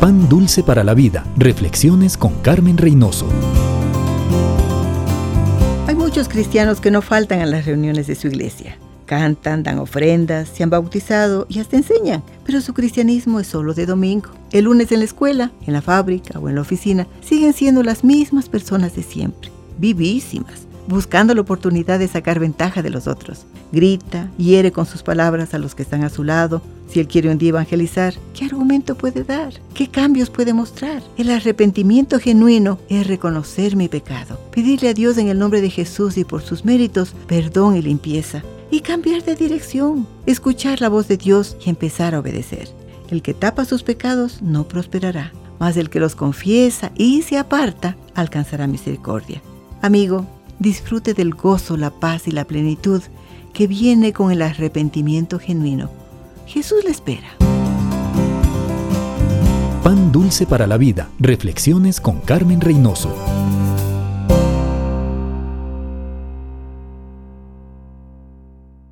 Pan Dulce para la Vida. Reflexiones con Carmen Reynoso. Hay muchos cristianos que no faltan a las reuniones de su iglesia. Cantan, dan ofrendas, se han bautizado y hasta enseñan, pero su cristianismo es solo de domingo. El lunes en la escuela, en la fábrica o en la oficina siguen siendo las mismas personas de siempre, vivísimas, buscando la oportunidad de sacar ventaja de los otros. Grita, hiere con sus palabras a los que están a su lado. Si él quiere un día evangelizar, ¿qué argumento puede dar? ¿Qué cambios puede mostrar? El arrepentimiento genuino es reconocer mi pecado, pedirle a Dios en el nombre de Jesús y por sus méritos perdón y limpieza, y cambiar de dirección, escuchar la voz de Dios y empezar a obedecer. El que tapa sus pecados no prosperará, mas el que los confiesa y se aparta alcanzará misericordia. Amigo, disfrute del gozo, la paz y la plenitud que viene con el arrepentimiento genuino. Jesús le espera. Pan dulce para la vida. Reflexiones con Carmen Reynoso.